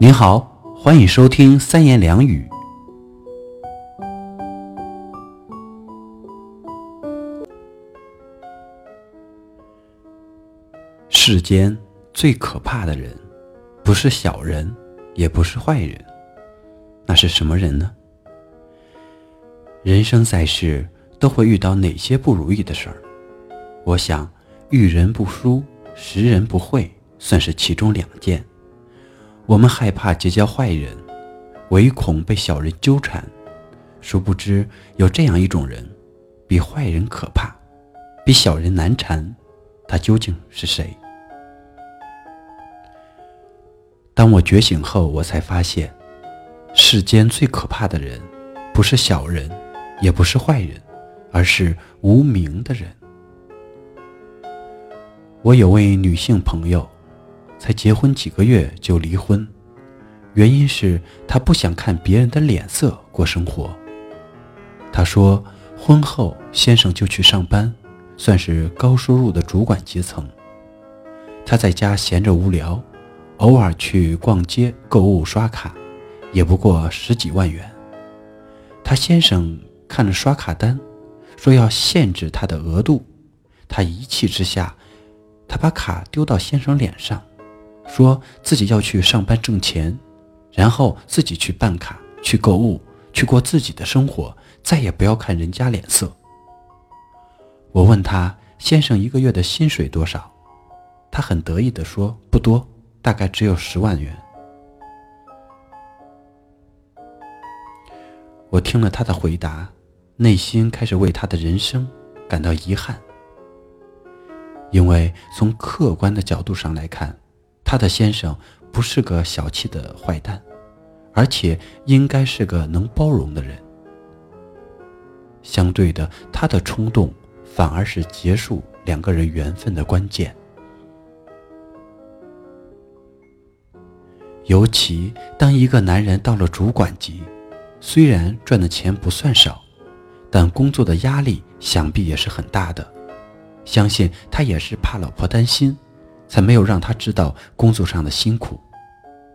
您好，欢迎收听三言两语。世间最可怕的人，不是小人，也不是坏人，那是什么人呢？人生在世，都会遇到哪些不如意的事儿？我想，遇人不淑，识人不慧，算是其中两件。我们害怕结交坏人，唯恐被小人纠缠。殊不知，有这样一种人，比坏人可怕，比小人难缠。他究竟是谁？当我觉醒后，我才发现，世间最可怕的人，不是小人，也不是坏人，而是无名的人。我有位女性朋友。才结婚几个月就离婚，原因是她不想看别人的脸色过生活。她说，婚后先生就去上班，算是高收入的主管阶层。她在家闲着无聊，偶尔去逛街购物刷卡，也不过十几万元。她先生看了刷卡单，说要限制她的额度。她一气之下，她把卡丢到先生脸上。说自己要去上班挣钱，然后自己去办卡、去购物、去过自己的生活，再也不要看人家脸色。我问他先生一个月的薪水多少，他很得意地说不多，大概只有十万元。我听了他的回答，内心开始为他的人生感到遗憾，因为从客观的角度上来看。他的先生不是个小气的坏蛋，而且应该是个能包容的人。相对的，他的冲动反而是结束两个人缘分的关键。尤其当一个男人到了主管级，虽然赚的钱不算少，但工作的压力想必也是很大的。相信他也是怕老婆担心。才没有让他知道工作上的辛苦，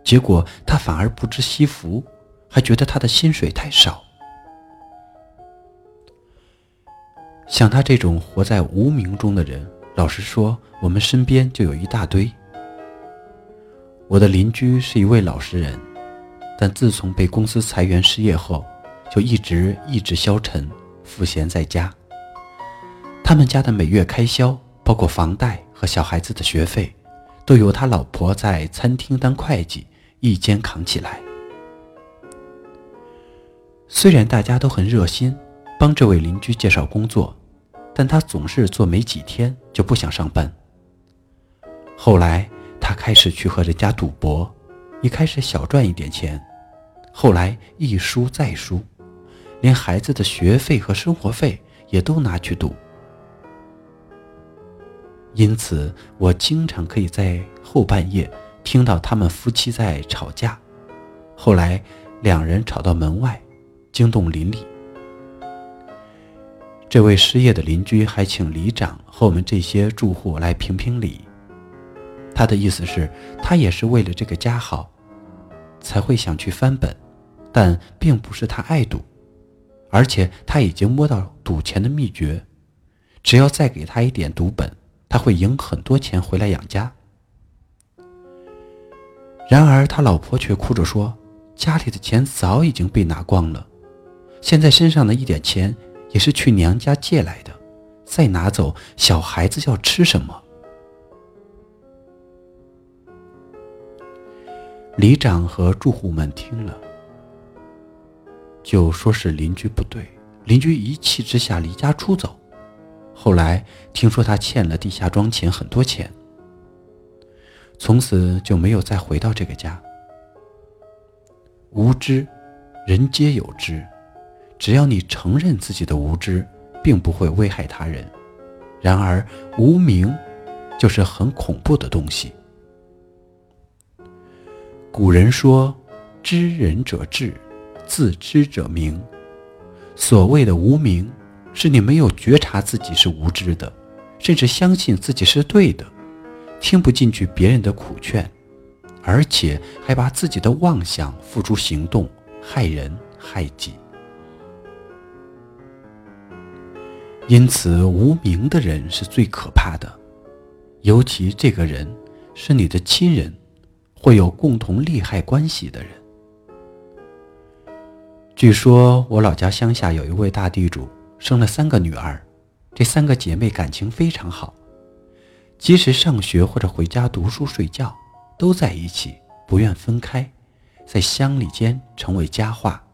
结果他反而不知惜福，还觉得他的薪水太少。像他这种活在无名中的人，老实说，我们身边就有一大堆。我的邻居是一位老实人，但自从被公司裁员失业后，就一直意志消沉，赋闲在家。他们家的每月开销，包括房贷。和小孩子的学费，都由他老婆在餐厅当会计一肩扛起来。虽然大家都很热心，帮这位邻居介绍工作，但他总是做没几天就不想上班。后来他开始去和人家赌博，一开始小赚一点钱，后来一输再输，连孩子的学费和生活费也都拿去赌。因此，我经常可以在后半夜听到他们夫妻在吵架。后来，两人吵到门外，惊动邻里。这位失业的邻居还请里长和我们这些住户来评评理。他的意思是，他也是为了这个家好，才会想去翻本，但并不是他爱赌，而且他已经摸到赌钱的秘诀，只要再给他一点赌本。他会赢很多钱回来养家，然而他老婆却哭着说：“家里的钱早已经被拿光了，现在身上的一点钱也是去娘家借来的，再拿走，小孩子要吃什么？”里长和住户们听了，就说是邻居不对，邻居一气之下离家出走。后来听说他欠了地下庄钱很多钱，从此就没有再回到这个家。无知，人皆有之，只要你承认自己的无知，并不会危害他人。然而无名，就是很恐怖的东西。古人说：“知人者智，自知者明。”所谓的无名。是你没有觉察自己是无知的，甚至相信自己是对的，听不进去别人的苦劝，而且还把自己的妄想付诸行动，害人害己。因此，无名的人是最可怕的，尤其这个人是你的亲人，会有共同利害关系的人。据说我老家乡下有一位大地主，生了三个女儿，这三个姐妹感情非常好，即使上学或者回家读书睡觉，都在一起，不愿分开，在乡里间成为佳话。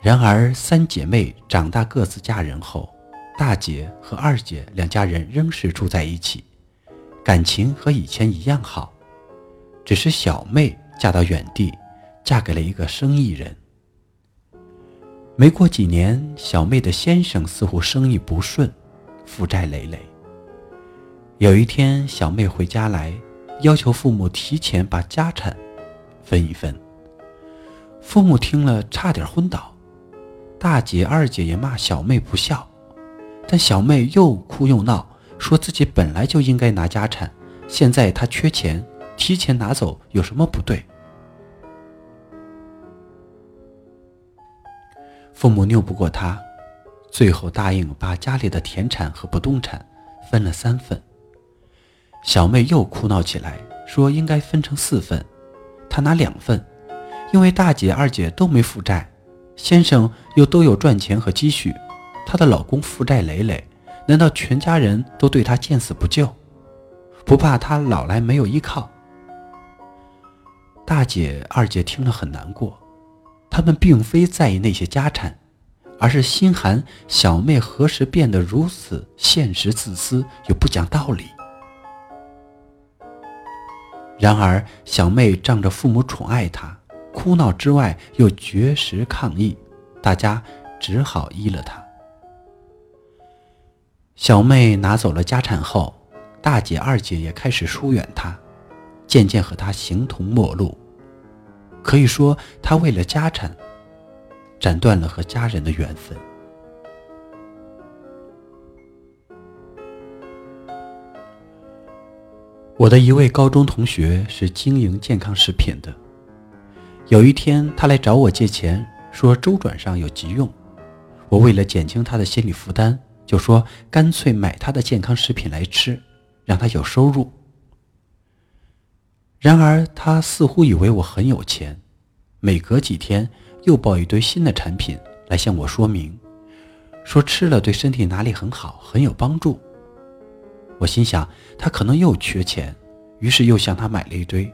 然而，三姐妹长大各自嫁人后，大姐和二姐两家人仍是住在一起，感情和以前一样好，只是小妹嫁到远地。嫁给了一个生意人。没过几年，小妹的先生似乎生意不顺，负债累累。有一天，小妹回家来，要求父母提前把家产分一分。父母听了，差点昏倒。大姐、二姐也骂小妹不孝，但小妹又哭又闹，说自己本来就应该拿家产，现在她缺钱，提前拿走有什么不对？父母拗不过他，最后答应把家里的田产和不动产分了三份。小妹又哭闹起来，说应该分成四份，她拿两份，因为大姐、二姐都没负债，先生又都有赚钱和积蓄，她的老公负债累累，难道全家人都对她见死不救，不怕她老来没有依靠？大姐、二姐听了很难过。他们并非在意那些家产，而是心寒小妹何时变得如此现实、自私又不讲道理。然而，小妹仗着父母宠爱她，哭闹之外又绝食抗议，大家只好依了她。小妹拿走了家产后，大姐、二姐也开始疏远她，渐渐和她形同陌路。可以说，他为了家产，斩断了和家人的缘分。我的一位高中同学是经营健康食品的，有一天他来找我借钱，说周转上有急用。我为了减轻他的心理负担，就说干脆买他的健康食品来吃，让他有收入。然而，他似乎以为我很有钱，每隔几天又报一堆新的产品来向我说明，说吃了对身体哪里很好，很有帮助。我心想，他可能又缺钱，于是又向他买了一堆，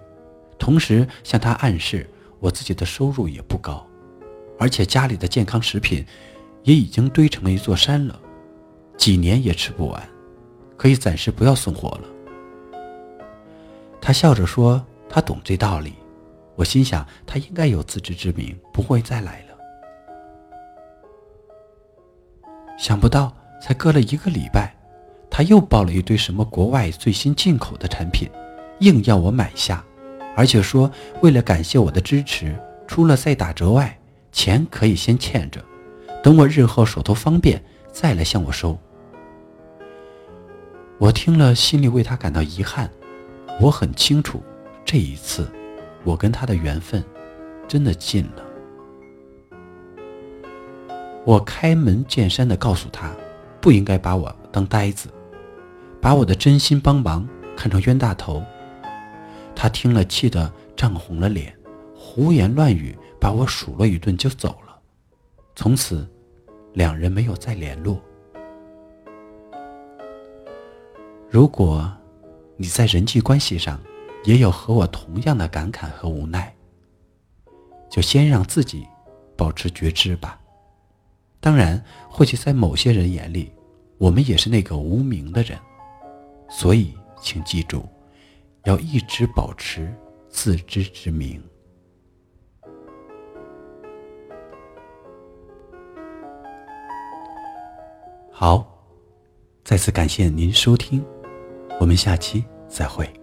同时向他暗示我自己的收入也不高，而且家里的健康食品也已经堆成了一座山了，几年也吃不完，可以暂时不要送货了。他笑着说：“他懂这道理。”我心想，他应该有自知之明，不会再来了。想不到，才隔了一个礼拜，他又报了一堆什么国外最新进口的产品，硬要我买下，而且说为了感谢我的支持，除了再打折外，钱可以先欠着，等我日后手头方便再来向我收。我听了，心里为他感到遗憾。我很清楚，这一次，我跟他的缘分真的尽了。我开门见山的告诉他，不应该把我当呆子，把我的真心帮忙看成冤大头。他听了，气得涨红了脸，胡言乱语，把我数落一顿就走了。从此，两人没有再联络。如果。你在人际关系上也有和我同样的感慨和无奈，就先让自己保持觉知吧。当然，或许在某些人眼里，我们也是那个无名的人，所以请记住，要一直保持自知之明。好，再次感谢您收听。我们下期再会。